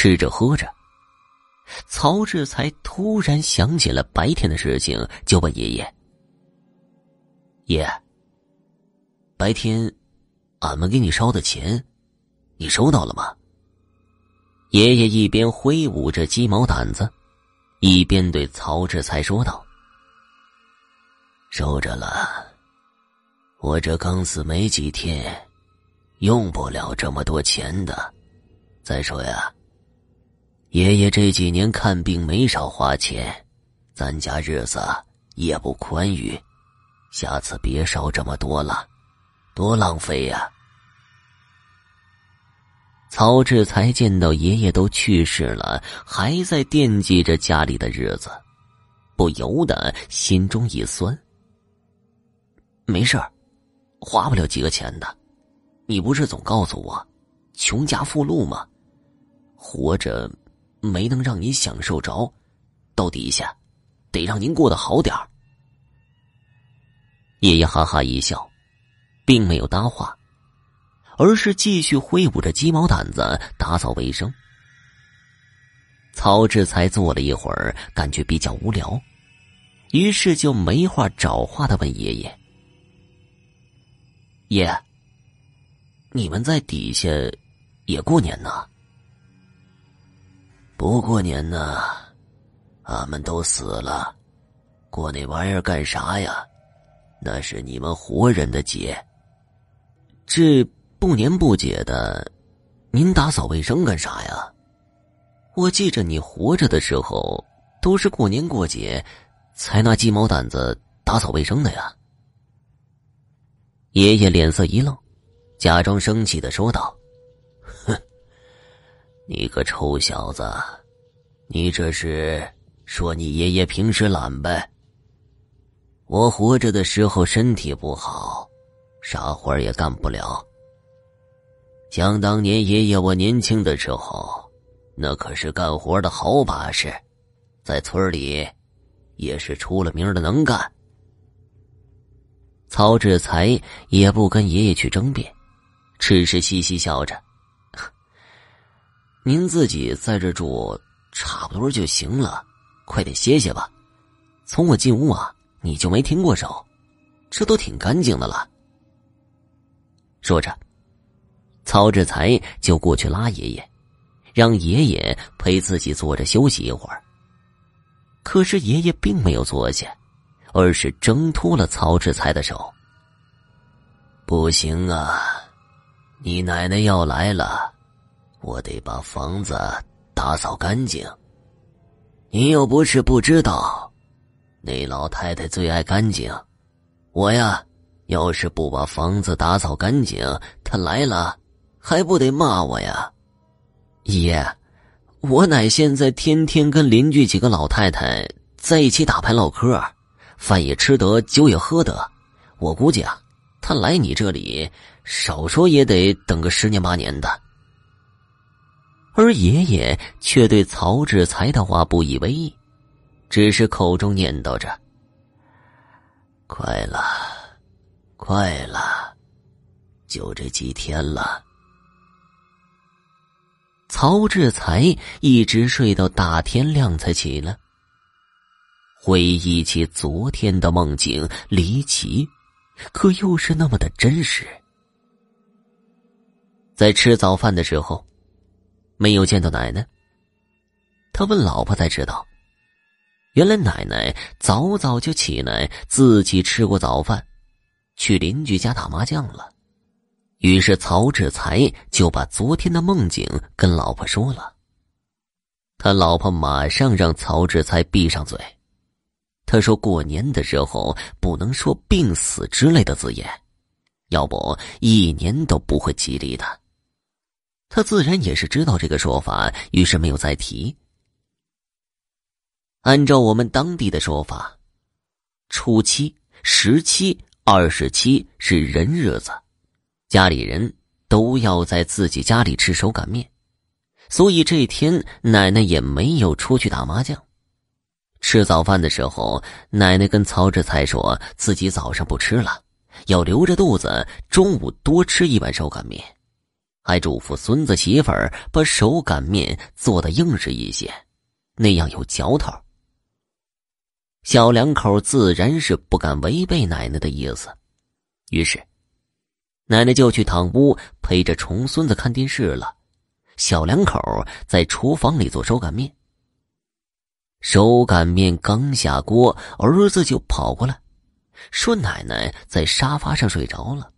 吃着喝着。曹志才突然想起了白天的事情，就问爷爷：“爷，白天俺们给你烧的钱，你收到了吗？”爷爷一边挥舞着鸡毛掸子，一边对曹志才说道：“收着了，我这刚死没几天，用不了这么多钱的。再说呀，爷爷这几年看病没少花钱，咱家日子也不宽裕，下次别烧这么多了，多浪费呀。”曹志才见到爷爷都去世了，还在惦记着家里的日子，不由得心中一酸。没事，花不了几个钱的。你不是总告诉我，穷家富路吗？活着没能让您享受着，到底下得让您过得好点儿。爷爷哈哈一笑，并没有搭话。而是继续挥舞着鸡毛掸子打扫卫生。曹志才坐了一会儿，感觉比较无聊，于是就没话找话的问爷爷：“爷，你们在底下也过年呢？不过年呢？俺们都死了，过那玩意儿干啥呀？那是你们活人的节。这……”不年不节的，您打扫卫生干啥呀？我记着你活着的时候，都是过年过节才拿鸡毛掸子打扫卫生的呀。爷爷脸色一愣，假装生气的说道：“，你个臭小子，你这是说你爷爷平时懒呗？我活着的时候身体不好，啥活也干不了。”想当年，爷爷我年轻的时候，那可是干活的好把式，在村里也是出了名的能干。曹志才也不跟爷爷去争辩，只是嘻嘻笑着：“您自己在这住差不多就行了，快点歇歇吧。从我进屋啊，你就没停过手，这都挺干净的了。”说着。曹志才就过去拉爷爷，让爷爷陪自己坐着休息一会儿。可是爷爷并没有坐下，而是挣脱了曹志才的手。不行啊，你奶奶要来了，我得把房子打扫干净。你又不是不知道，那老太太最爱干净。我呀，要是不把房子打扫干净，她来了。还不得骂我呀，爷！我奶现在天天跟邻居几个老太太在一起打牌唠嗑，饭也吃得，酒也喝得。我估计啊，她来你这里，少说也得等个十年八年的。而爷爷却对曹志才的话不以为意，只是口中念叨着：“快了，快了，就这几天了。”曹志才一直睡到大天亮才起来，回忆起昨天的梦境，离奇，可又是那么的真实。在吃早饭的时候，没有见到奶奶。他问老婆才知道，原来奶奶早早就起来，自己吃过早饭，去邻居家打麻将了。于是曹志才就把昨天的梦境跟老婆说了。他老婆马上让曹志才闭上嘴。他说：“过年的时候不能说病死之类的字眼，要不一年都不会吉利的。”他自然也是知道这个说法，于是没有再提。按照我们当地的说法，初七、十七、二十七是人日子。家里人都要在自己家里吃手擀面，所以这天奶奶也没有出去打麻将。吃早饭的时候，奶奶跟曹志才说自己早上不吃了，要留着肚子，中午多吃一碗手擀面。还嘱咐孙子媳妇儿把手擀面做的硬实一些，那样有嚼头。小两口自然是不敢违背奶奶的意思，于是，奶奶就去堂屋陪着重孙子看电视了。小两口在厨房里做手擀面。手擀面刚下锅，儿子就跑过来，说：“奶奶在沙发上睡着了。”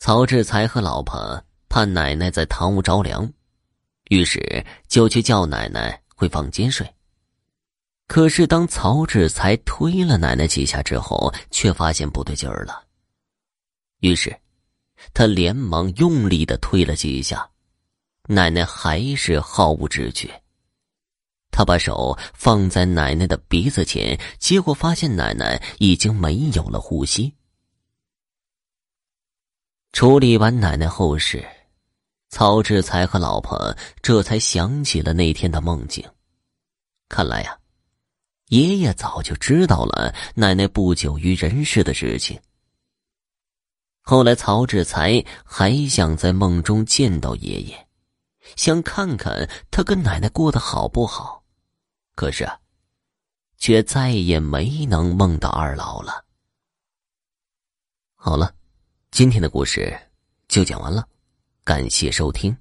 曹志才和老婆怕奶奶在堂屋着凉，于是就去叫奶奶回房间睡。可是当曹志才推了奶奶几下之后，却发现不对劲儿了。于是，他连忙用力的推了几下。奶奶还是毫无知觉。他把手放在奶奶的鼻子前，结果发现奶奶已经没有了呼吸。处理完奶奶后事，曹志才和老婆这才想起了那天的梦境。看来呀，爷爷早就知道了奶奶不久于人世的事情。后来，曹志才还想在梦中见到爷爷。想看看他跟奶奶过得好不好，可是啊，却再也没能梦到二老了。好了，今天的故事就讲完了，感谢收听。